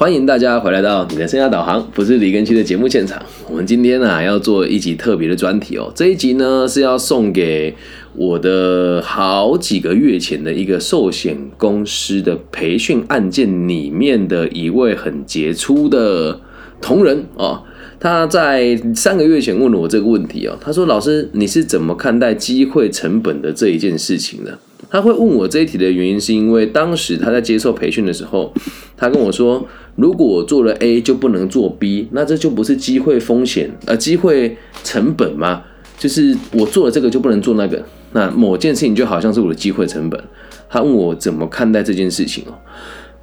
欢迎大家回来到你的生涯导航，不是李根区的节目现场。我们今天呢要做一集特别的专题哦。这一集呢是要送给我的好几个月前的一个寿险公司的培训案件里面的一位很杰出的同仁哦。他在三个月前问了我这个问题哦，他说：“老师，你是怎么看待机会成本的这一件事情呢？”他会问我这一题的原因，是因为当时他在接受培训的时候，他跟我说：“如果我做了 A 就不能做 B，那这就不是机会风险呃机会成本吗？就是我做了这个就不能做那个，那某件事情就好像是我的机会成本。”他问我怎么看待这件事情哦。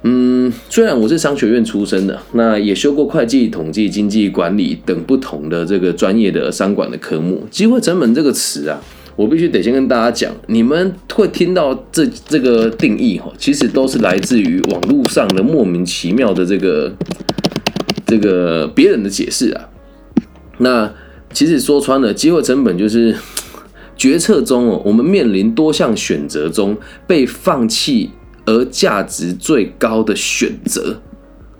嗯，虽然我是商学院出身的，那也修过会计、统计、经济管理等不同的这个专业的商管的科目，机会成本这个词啊。我必须得先跟大家讲，你们会听到这这个定义哈，其实都是来自于网络上的莫名其妙的这个这个别人的解释啊。那其实说穿了，机会成本就是决策中哦，我们面临多项选择中被放弃而价值最高的选择。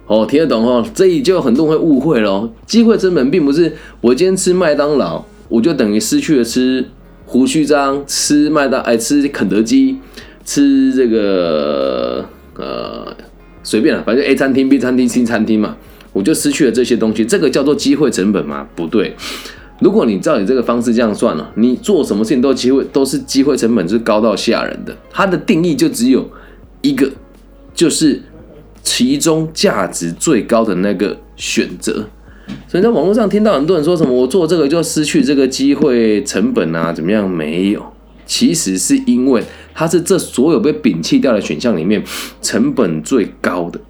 哦，听得懂哦？这里就很多人会误会咯，机会成本并不是我今天吃麦当劳，我就等于失去了吃。胡须章吃麦当，哎，吃肯德基，吃这个呃，随便了，反正 A 餐厅、B 餐厅、C 餐厅嘛，我就失去了这些东西。这个叫做机会成本吗？不对。如果你照你这个方式这样算了，你做什么事情都机会都是机会成本是高到吓人的。它的定义就只有一个，就是其中价值最高的那个选择。所以在网络上听到很多人说什么我做这个就失去这个机会成本啊，怎么样？没有，其实是因为它是这所有被摒弃掉的选项里面成本最高的。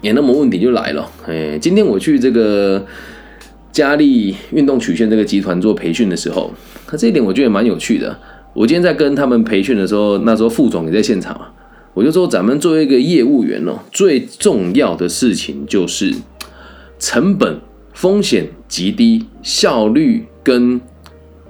也那么问题就来了，哎，今天我去这个佳丽运动曲线这个集团做培训的时候，那这一点我觉得蛮有趣的。我今天在跟他们培训的时候，那时候副总也在现场啊，我就说咱们作为一个业务员哦，最重要的事情就是成本。风险极低，效率跟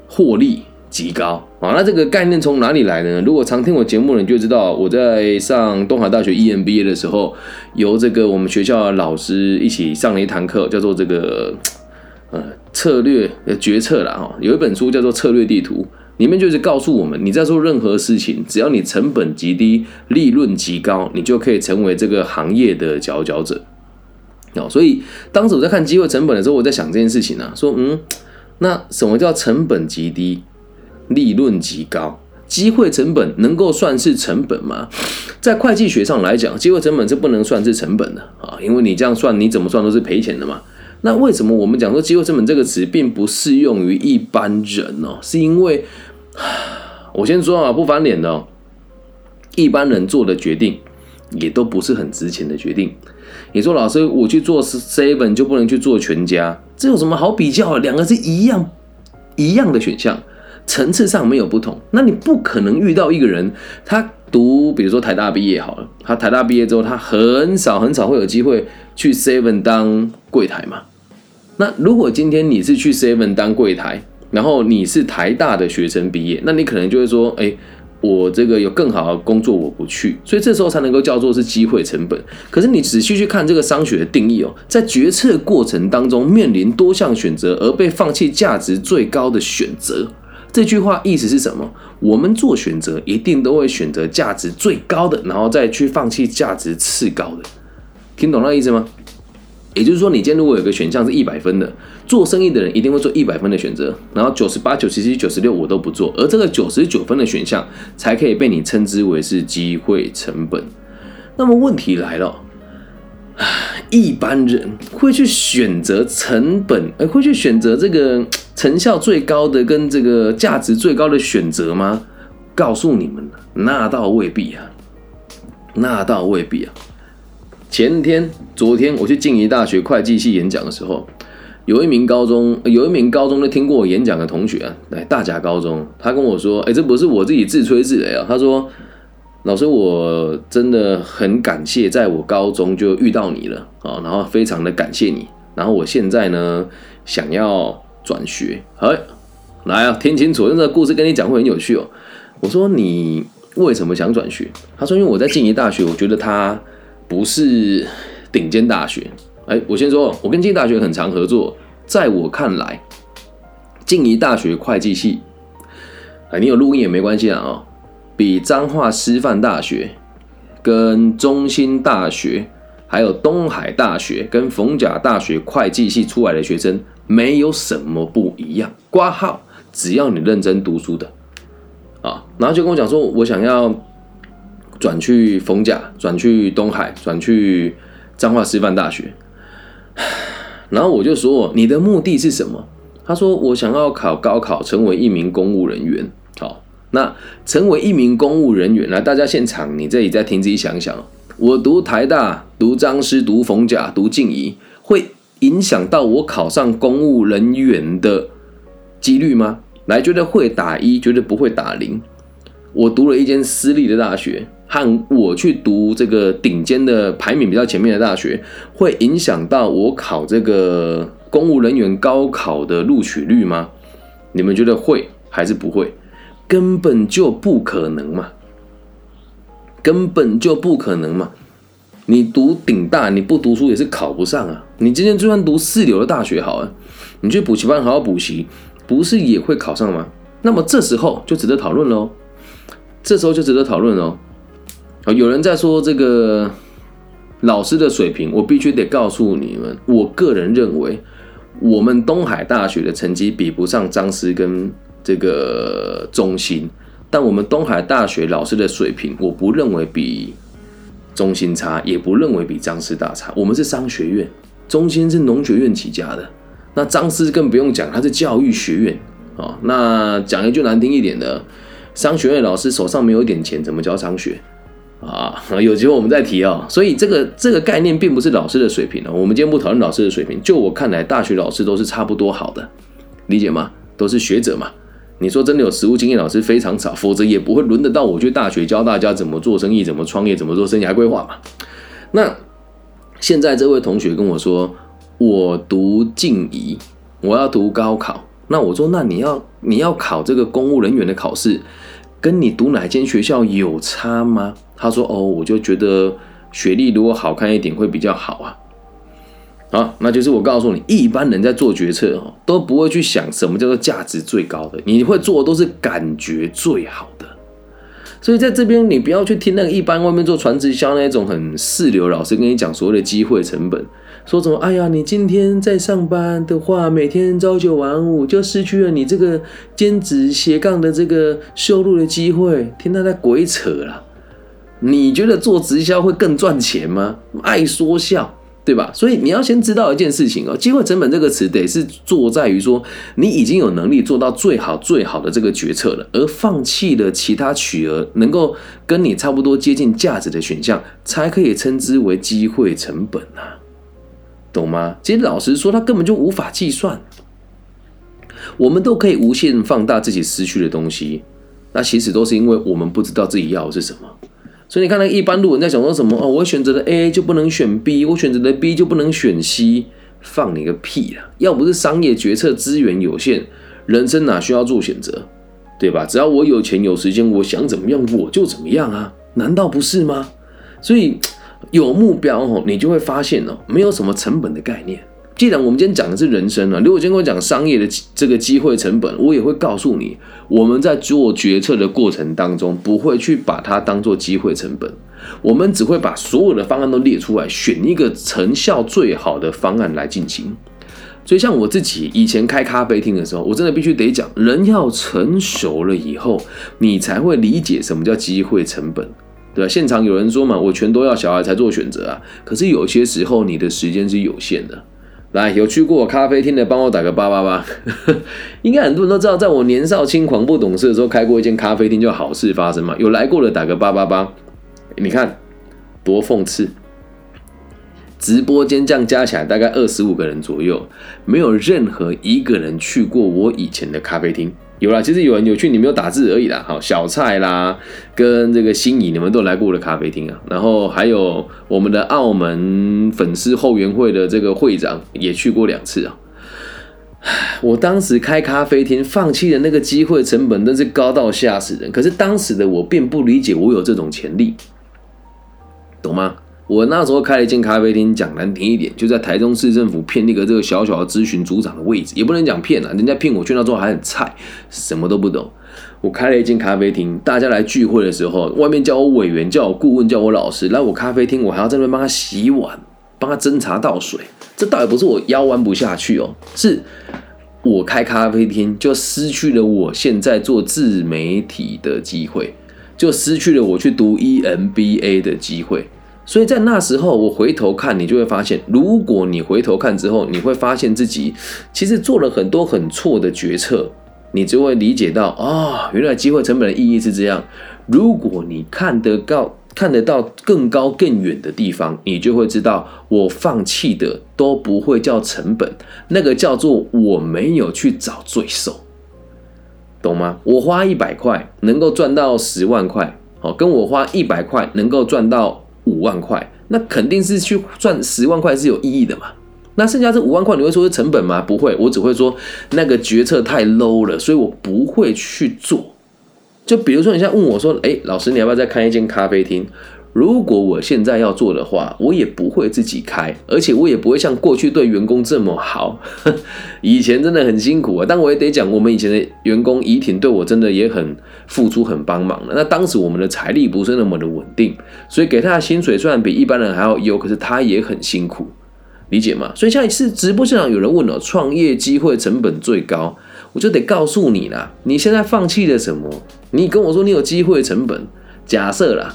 获利极高啊！那这个概念从哪里来的呢？如果常听我节目的人就知道，我在上东海大学 EMBA 的时候，由这个我们学校的老师一起上了一堂课，叫做这个呃策略决策了哈。有一本书叫做《策略地图》，里面就是告诉我们，你在做任何事情，只要你成本极低，利润极高，你就可以成为这个行业的佼佼者。哦，所以当时我在看机会成本的时候，我在想这件事情呢，说嗯，那什么叫成本极低，利润极高？机会成本能够算是成本吗？在会计学上来讲，机会成本是不能算是成本的啊，因为你这样算，你怎么算都是赔钱的嘛。那为什么我们讲说机会成本这个词并不适用于一般人呢？是因为我先说啊，不翻脸的，一般人做的决定也都不是很值钱的决定。你说老师，我去做 seven 就不能去做全家，这有什么好比较？两个是一样一样的选项，层次上没有不同。那你不可能遇到一个人，他读比如说台大毕业好了，他台大毕业之后，他很少很少会有机会去 seven 当柜台嘛。那如果今天你是去 seven 当柜台，然后你是台大的学生毕业，那你可能就会说，哎。我这个有更好的工作，我不去，所以这时候才能够叫做是机会成本。可是你仔细去看这个商学的定义哦，在决策过程当中面临多项选择而被放弃价值最高的选择，这句话意思是什么？我们做选择一定都会选择价值最高的，然后再去放弃价值次高的。听懂那意思吗？也就是说，你今天如果有个选项是一百分的，做生意的人一定会做一百分的选择，然后九十八、九十七、九十六我都不做，而这个九十九分的选项才可以被你称之为是机会成本。那么问题来了，一般人会去选择成本，而会去选择这个 成效最高的跟这个价值最高的选择吗？告诉你们，那倒未必啊，那倒未必啊。前天、昨天我去静宜大学会计系演讲的时候，有一名高中有一名高中的听过我演讲的同学啊，来大甲高中，他跟我说：“哎，这不是我自己自吹自擂啊。”他说：“老师，我真的很感谢，在我高中就遇到你了啊，然后非常的感谢你。然后我现在呢，想要转学。哎，来啊，听清楚，这个故事跟你讲会很有趣哦。我说你为什么想转学？他说：因为我在静宜大学，我觉得他。”不是顶尖大学。哎，我先说，我跟静大学很常合作，在我看来，静宜大学会计系，啊，你有录音也没关系啊，哦，比彰化师范大学、跟中兴大学、还有东海大学跟逢甲大学会计系出来的学生没有什么不一样，挂号，只要你认真读书的。啊，然后就跟我讲说，我想要转去逢甲，转去东海，转去彰化师范大学。然后我就说，你的目的是什么？他说，我想要考高考，成为一名公务人员。好，那成为一名公务人员，来，大家现场，你这里再听自己想想，我读台大、读彰师、读逢甲、读静怡，会影响到我考上公务人员的几率吗？来，觉得会打一，觉得不会打零。我读了一间私立的大学，和我去读这个顶尖的排名比较前面的大学，会影响到我考这个公务人员高考的录取率吗？你们觉得会还是不会？根本就不可能嘛！根本就不可能嘛！你读顶大，你不读书也是考不上啊！你今天就算读四流的大学好啊，你去补习班好好补习。不是也会考上吗？那么这时候就值得讨论喽。这时候就值得讨论喽。有人在说这个老师的水平，我必须得告诉你们，我个人认为，我们东海大学的成绩比不上张师跟这个中心，但我们东海大学老师的水平，我不认为比中心差，也不认为比张师大差。我们是商学院，中心是农学院起家的。那张师更不用讲，他是教育学院啊。那讲一句难听一点的，商学院老师手上没有一点钱，怎么教商学啊？有机会我们再提啊。所以这个这个概念并不是老师的水平啊。我们今天不讨论老师的水平，就我看来，大学老师都是差不多好的，理解吗？都是学者嘛。你说真的有实务经验老师非常少，否则也不会轮得到我去大学教大家怎么做生意、怎么创业、怎么做生涯规划嘛。那现在这位同学跟我说。我读静怡，我要读高考。那我说，那你要你要考这个公务人员的考试，跟你读哪间学校有差吗？他说，哦，我就觉得学历如果好看一点会比较好啊。好，那就是我告诉你，一般人在做决策哦，都不会去想什么叫做价值最高的，你会做的都是感觉最好的。所以在这边，你不要去听那个一般外面做传直销那种很四流老师跟你讲所谓的机会成本。说什么？哎呀，你今天在上班的话，每天朝九晚五，就失去了你这个兼职斜杠的这个收入的机会。听他在鬼扯了。你觉得做直销会更赚钱吗？爱说笑，对吧？所以你要先知道一件事情哦，机会成本这个词得是做在于说，你已经有能力做到最好最好的这个决策了，而放弃了其他取而能够跟你差不多接近价值的选项，才可以称之为机会成本啊。懂吗？其实老实说，他根本就无法计算。我们都可以无限放大自己失去的东西，那其实都是因为我们不知道自己要的是什么。所以你看，那一般路人在想说什么？哦，我选择了 A 就不能选 B，我选择了 B 就不能选 C，放你个屁啊！要不是商业决策资源有限，人生哪需要做选择？对吧？只要我有钱有时间，我想怎么样我就怎么样啊？难道不是吗？所以。有目标哦，你就会发现哦，没有什么成本的概念。既然我们今天讲的是人生啊，如果今天我讲商业的这个机会成本，我也会告诉你，我们在做决策的过程当中，不会去把它当做机会成本，我们只会把所有的方案都列出来，选一个成效最好的方案来进行。所以，像我自己以前开咖啡厅的时候，我真的必须得讲，人要成熟了以后，你才会理解什么叫机会成本。对吧现场有人说嘛，我全都要小孩才做选择啊。可是有些时候你的时间是有限的。来，有去过我咖啡厅的，帮我打个八八八。应该很多人都知道，在我年少轻狂不懂事的时候，开过一间咖啡厅，就好事发生嘛。有来过的打个八八八。你看多讽刺，直播间这样加起来大概二十五个人左右，没有任何一个人去过我以前的咖啡厅。有啦，其实有人有去，你没有打字而已啦。好，小蔡啦，跟这个心仪，你们都来过我的咖啡厅啊。然后还有我们的澳门粉丝后援会的这个会长也去过两次啊。我当时开咖啡厅，放弃的那个机会成本真是高到吓死人。可是当时的我并不理解我有这种潜力，懂吗？我那时候开了一间咖啡厅，讲难听一点，就在台中市政府骗那个这个小小的咨询组长的位置，也不能讲骗啊，人家骗我去那之后还很菜，什么都不懂。我开了一间咖啡厅，大家来聚会的时候，外面叫我委员，叫我顾问，叫我老师，来我咖啡厅，我还要在那边帮他洗碗，帮他斟茶倒水，这倒也不是我腰弯不下去哦，是我开咖啡厅就失去了我现在做自媒体的机会，就失去了我去读 EMBA 的机会。所以在那时候，我回头看，你就会发现，如果你回头看之后，你会发现自己其实做了很多很错的决策，你就会理解到，啊，原来机会成本的意义是这样。如果你看得到看得到更高更远的地方，你就会知道，我放弃的都不会叫成本，那个叫做我没有去找罪受，懂吗？我花一百块能够赚到十万块，好，跟我花一百块能够赚到。五万块，那肯定是去赚十万块是有意义的嘛？那剩下这五万块，你会说是成本吗？不会，我只会说那个决策太 low 了，所以我不会去做。就比如说，你现在问我说：“哎，老师，你要不要再开一间咖啡厅？”如果我现在要做的话，我也不会自己开，而且我也不会像过去对员工这么好。以前真的很辛苦啊，但我也得讲，我们以前的员工怡婷对我真的也很付出、很帮忙的。那当时我们的财力不是那么的稳定，所以给他的薪水虽然比一般人还要优，可是他也很辛苦，理解吗？所以现在是直播现场有人问了，创业机会成本最高，我就得告诉你啦，你现在放弃了什么？你跟我说你有机会成本，假设啦。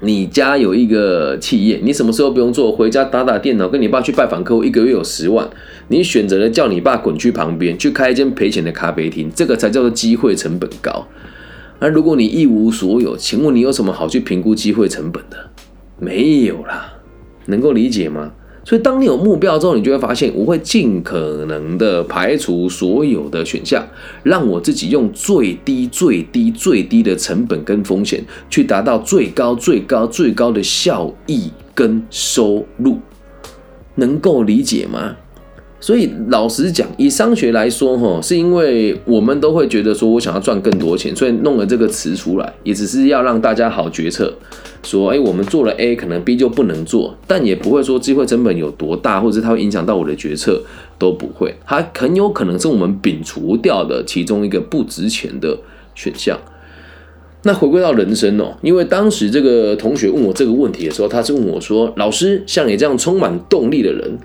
你家有一个企业，你什么时候不用做？回家打打电脑，跟你爸去拜访客户，一个月有十万。你选择了叫你爸滚去旁边去开一间赔钱的咖啡厅，这个才叫做机会成本高。而如果你一无所有，请问你有什么好去评估机会成本的？没有啦，能够理解吗？所以，当你有目标之后，你就会发现，我会尽可能的排除所有的选项，让我自己用最低、最低、最低的成本跟风险，去达到最高、最高、最高的效益跟收入，能够理解吗？所以老实讲，以商学来说，哈，是因为我们都会觉得说我想要赚更多钱，所以弄了这个词出来，也只是要让大家好决策。说，哎，我们做了 A，可能 B 就不能做，但也不会说机会成本有多大，或者它会影响到我的决策，都不会。它很有可能是我们摒除掉的其中一个不值钱的选项。那回归到人生哦，因为当时这个同学问我这个问题的时候，他是问我说：“老师，像你这样充满动力的人。”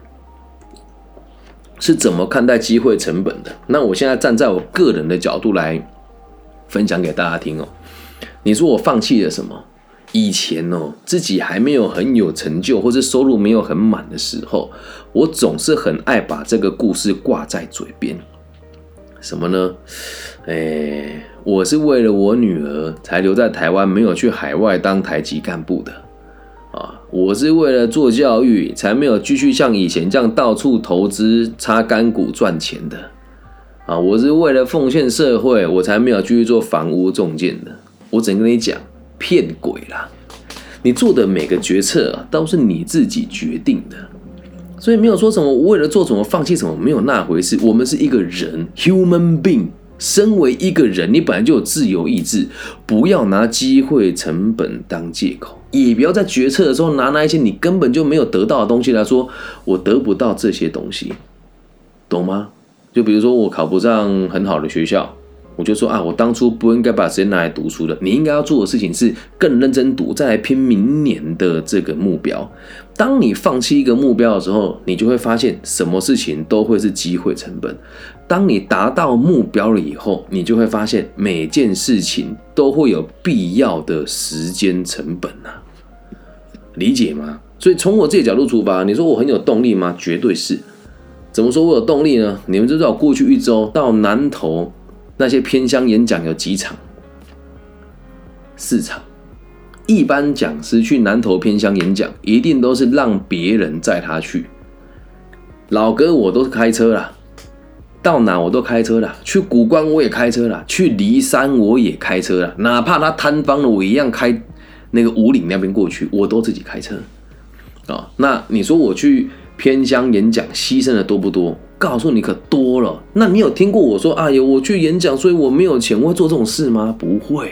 是怎么看待机会成本的？那我现在站在我个人的角度来分享给大家听哦。你说我放弃了什么？以前哦，自己还没有很有成就，或者收入没有很满的时候，我总是很爱把这个故事挂在嘴边。什么呢？哎，我是为了我女儿才留在台湾，没有去海外当台籍干部的。我是为了做教育，才没有继续像以前这样到处投资、擦干股赚钱的。啊，我是为了奉献社会，我才没有继续做房屋中介的。我只能跟你讲，骗鬼啦！你做的每个决策，都是你自己决定的，所以没有说什么为了做什么放弃什么，没有那回事。我们是一个人，human being。身为一个人，你本来就有自由意志，不要拿机会成本当借口，也不要在决策的时候拿那一些你根本就没有得到的东西来说，我得不到这些东西，懂吗？就比如说我考不上很好的学校。我就说啊，我当初不应该把时间拿来读书的。你应该要做的事情是更认真读，再来拼明年的这个目标。当你放弃一个目标的时候，你就会发现什么事情都会是机会成本。当你达到目标了以后，你就会发现每件事情都会有必要的时间成本呐。理解吗？所以从我自己角度出发，你说我很有动力吗？绝对是。怎么说我有动力呢？你们知道，过去一周到南投。那些偏乡演讲有几场？四场。一般讲师去南投偏乡演讲，一定都是让别人载他去。老哥，我都是开车啦，到哪我都开车啦。去古关我也开车啦，去骊山我也开车啦。哪怕他摊方了，我一样开那个五岭那边过去，我都自己开车。啊，那你说我去偏乡演讲，牺牲的多不多？告诉你可多了，那你有听过我说，哎呦，我去演讲，所以我没有钱，我会做这种事吗？不会，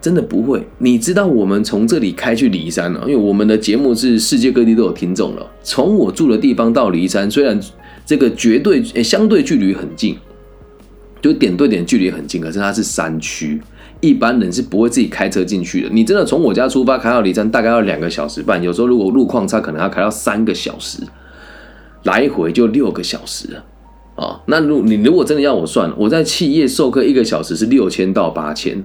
真的不会。你知道我们从这里开去骊山了，因为我们的节目是世界各地都有听众了。从我住的地方到骊山，虽然这个绝对相对距离很近，就点对点距离很近，可是它是山区，一般人是不会自己开车进去的。你真的从我家出发开到骊山，大概要两个小时半，有时候如果路况差，可能要开到三个小时，来回就六个小时了。啊，那如你如果真的要我算，我在企业授课一个小时是六千到八千，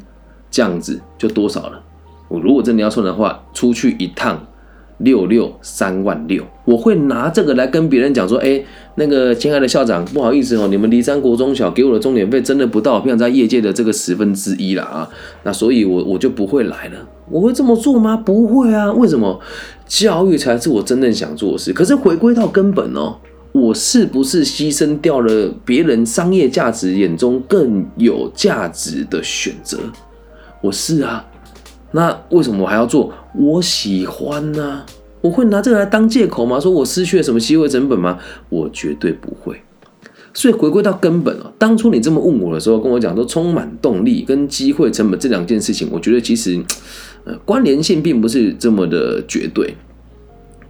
这样子就多少了？我如果真的要算的话，出去一趟六六三万六，我会拿这个来跟别人讲说，哎，那个亲爱的校长，不好意思哦，你们离山国中小给我的钟点费真的不到，不想在业界的这个十分之一了啊，那所以我我就不会来了。我会这么做吗？不会啊，为什么？教育才是我真正想做的事。可是回归到根本哦。我是不是牺牲掉了别人商业价值眼中更有价值的选择？我是啊，那为什么我还要做？我喜欢呢？我会拿这个来当借口吗？说我失去了什么机会成本吗？我绝对不会。所以回归到根本啊，当初你这么问我的时候，跟我讲说充满动力跟机会成本这两件事情，我觉得其实呃关联性并不是这么的绝对。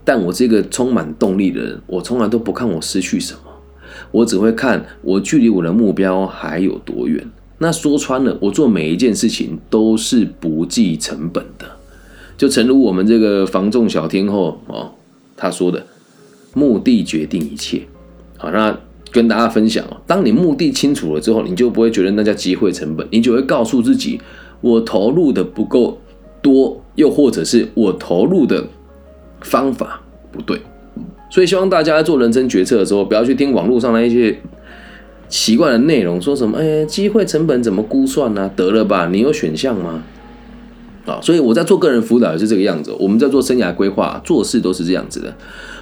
但我是一个充满动力的人，我从来都不看我失去什么，我只会看我距离我的目标还有多远。那说穿了，我做每一件事情都是不计成本的。就诚如我们这个防重小天后哦，他说的，目的决定一切。好，那跟大家分享哦，当你目的清楚了之后，你就不会觉得那叫机会成本，你就会告诉自己，我投入的不够多，又或者是我投入的。方法不对，所以希望大家在做人生决策的时候，不要去听网络上的一些奇怪的内容，说什么“哎，机会成本怎么估算呢？”得了吧，你有选项吗？啊，所以我在做个人辅导也是这个样子。我们在做生涯规划，做事都是这样子的。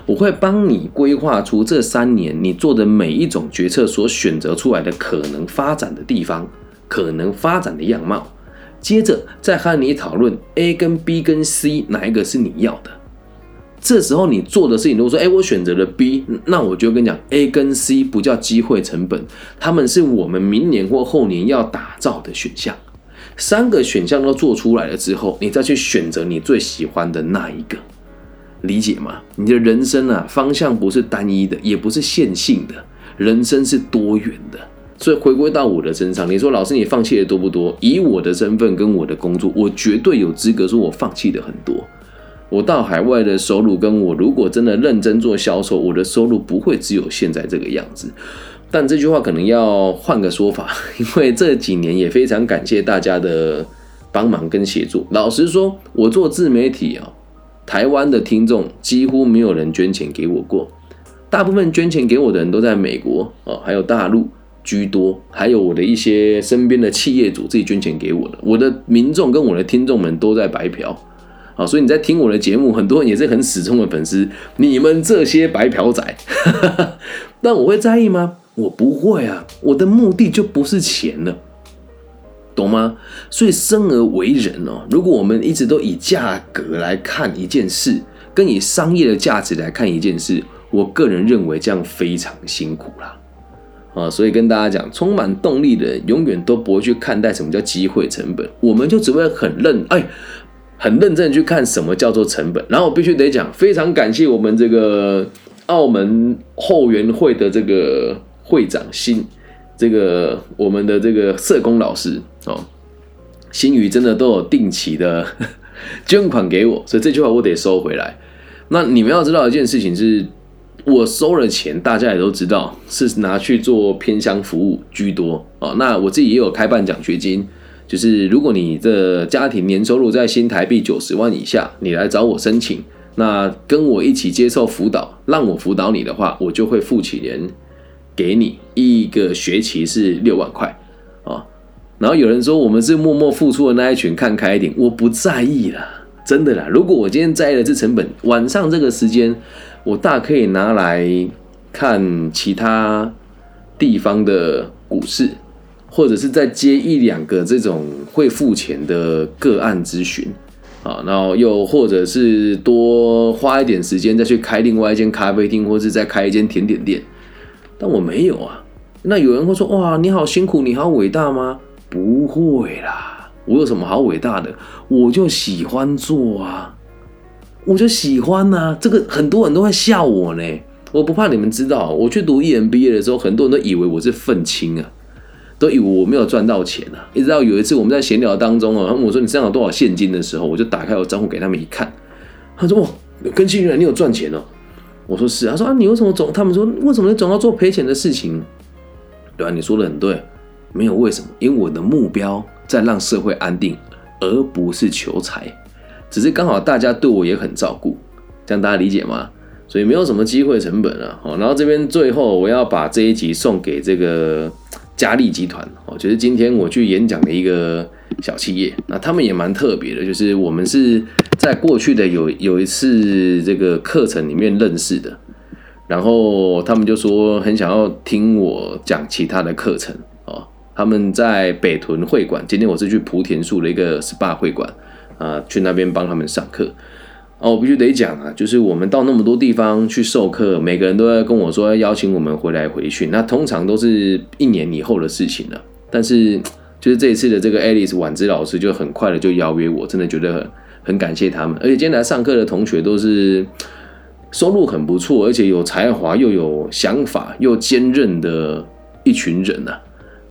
我会帮你规划出这三年你做的每一种决策所选择出来的可能发展的地方，可能发展的样貌，接着再和你讨论 A 跟 B 跟 C 哪一个是你要的。这时候你做的事情，如果说，哎，我选择了 B，那我就跟你讲，A 跟 C 不叫机会成本，他们是我们明年或后年要打造的选项。三个选项都做出来了之后，你再去选择你最喜欢的那一个，理解吗？你的人生啊，方向不是单一的，也不是线性的，人生是多元的。所以回归到我的身上，你说老师，你放弃的多不多？以我的身份跟我的工作，我绝对有资格说我放弃的很多。我到海外的收入，跟我如果真的认真做销售，我的收入不会只有现在这个样子。但这句话可能要换个说法，因为这几年也非常感谢大家的帮忙跟协助。老实说，我做自媒体啊，台湾的听众几乎没有人捐钱给我过，大部分捐钱给我的人都在美国哦，还有大陆居多，还有我的一些身边的企业主自己捐钱给我的。我的民众跟我的听众们都在白嫖。好，所以你在听我的节目，很多人也是很死忠的粉丝。你们这些白嫖仔，但我会在意吗？我不会啊，我的目的就不是钱了，懂吗？所以生而为人哦，如果我们一直都以价格来看一件事，跟以商业的价值来看一件事，我个人认为这样非常辛苦啦。啊，所以跟大家讲，充满动力的人永远都不会去看待什么叫机会成本，我们就只会很认哎。很认真去看什么叫做成本，然后我必须得讲，非常感谢我们这个澳门后援会的这个会长新，这个我们的这个社工老师哦，新宇真的都有定期的捐款给我，所以这句话我得收回来。那你们要知道一件事情是，我收了钱，大家也都知道是拿去做偏乡服务居多哦。那我自己也有开办奖学金。就是如果你的家庭年收入在新台币九十万以下，你来找我申请，那跟我一起接受辅导，让我辅导你的话，我就会付起钱给你一个学期是六万块啊。然后有人说我们是默默付出的那一群，看开一点，我不在意啦，真的啦。如果我今天在意的是成本，晚上这个时间我大可以拿来看其他地方的股市。或者是再接一两个这种会付钱的个案咨询啊，然后又或者是多花一点时间再去开另外一间咖啡厅，或是再开一间甜点店，但我没有啊。那有人会说：“哇，你好辛苦，你好伟大吗？”不会啦，我有什么好伟大的？我就喜欢做啊，我就喜欢呐。这个很多人都会笑我呢，我不怕你们知道。我去读 EMBA 的时候，很多人都以为我是愤青啊，都以为我没有赚到钱啊。一直到有一次我们在闲聊当中啊，他问我说你身上有多少现金的时候，我就打开我账户给他们一看，他说哇，跟新人你有赚钱哦。我说是，他说啊，你为什么总？他们说为什么你总要做赔钱的事情？对啊，你说的很对，没有为什么，因为我的目标在让社会安定，而不是求财。只是刚好大家对我也很照顾，这样大家理解吗？所以没有什么机会成本啊。好，然后这边最后我要把这一集送给这个嘉利集团哦，就是今天我去演讲的一个小企业，那他们也蛮特别的，就是我们是。在过去的有有一次这个课程里面认识的，然后他们就说很想要听我讲其他的课程哦。他们在北屯会馆，今天我是去莆田树的一个 SPA 会馆啊，去那边帮他们上课。哦，我必须得讲啊，就是我们到那么多地方去授课，每个人都在跟我说要邀请我们回来回训，那通常都是一年以后的事情了。但是就是这一次的这个 Alice 婉之老师就很快的就邀约我，真的觉得很。很感谢他们，而且今天来上课的同学都是收入很不错，而且有才华又有想法又坚韧的一群人呐。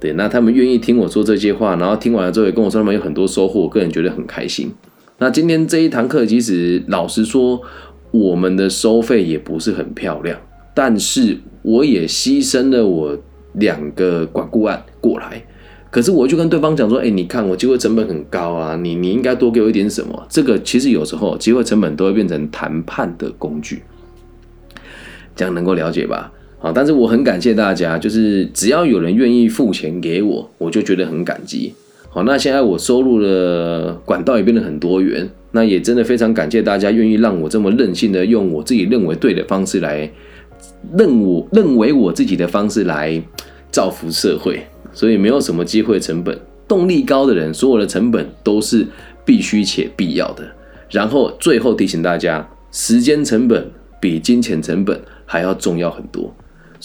对，那他们愿意听我说这些话，然后听完了之后也跟我说他们有很多收获，我个人觉得很开心。那今天这一堂课，其实老实说，我们的收费也不是很漂亮，但是我也牺牲了我两个管顾案过来。可是我就跟对方讲说，哎，你看我机会成本很高啊，你你应该多给我一点什么？这个其实有时候机会成本都会变成谈判的工具，这样能够了解吧？好，但是我很感谢大家，就是只要有人愿意付钱给我，我就觉得很感激。好，那现在我收入的管道也变得很多元，那也真的非常感谢大家愿意让我这么任性的用我自己认为对的方式来认我认为我自己的方式来造福社会。所以没有什么机会成本，动力高的人，所有的成本都是必须且必要的。然后最后提醒大家，时间成本比金钱成本还要重要很多。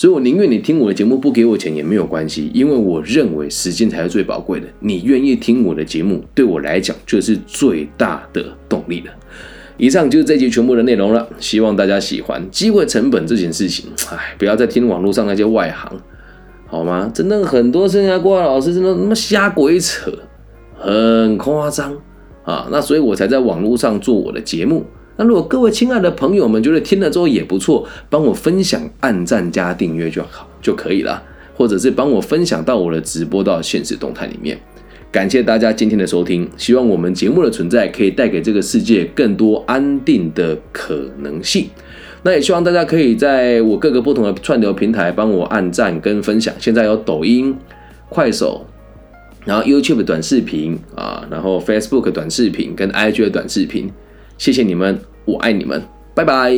所以我宁愿你听我的节目不给我钱也没有关系，因为我认为时间才是最宝贵的。你愿意听我的节目，对我来讲就是最大的动力了。以上就是这集全部的内容了，希望大家喜欢。机会成本这件事情，唉，不要再听网络上那些外行。好吗？真的很多生涯规划老师真的他妈瞎鬼扯，很夸张啊！那所以我才在网络上做我的节目。那如果各位亲爱的朋友们觉得听了之后也不错，帮我分享、按赞加订阅就好就可以了，或者是帮我分享到我的直播到现实动态里面。感谢大家今天的收听，希望我们节目的存在可以带给这个世界更多安定的可能性。那也希望大家可以在我各个不同的串流平台帮我按赞跟分享。现在有抖音、快手，然后 YouTube 短视频啊，然后 Facebook 短视频跟 IG 的短视频。谢谢你们，我爱你们，拜拜。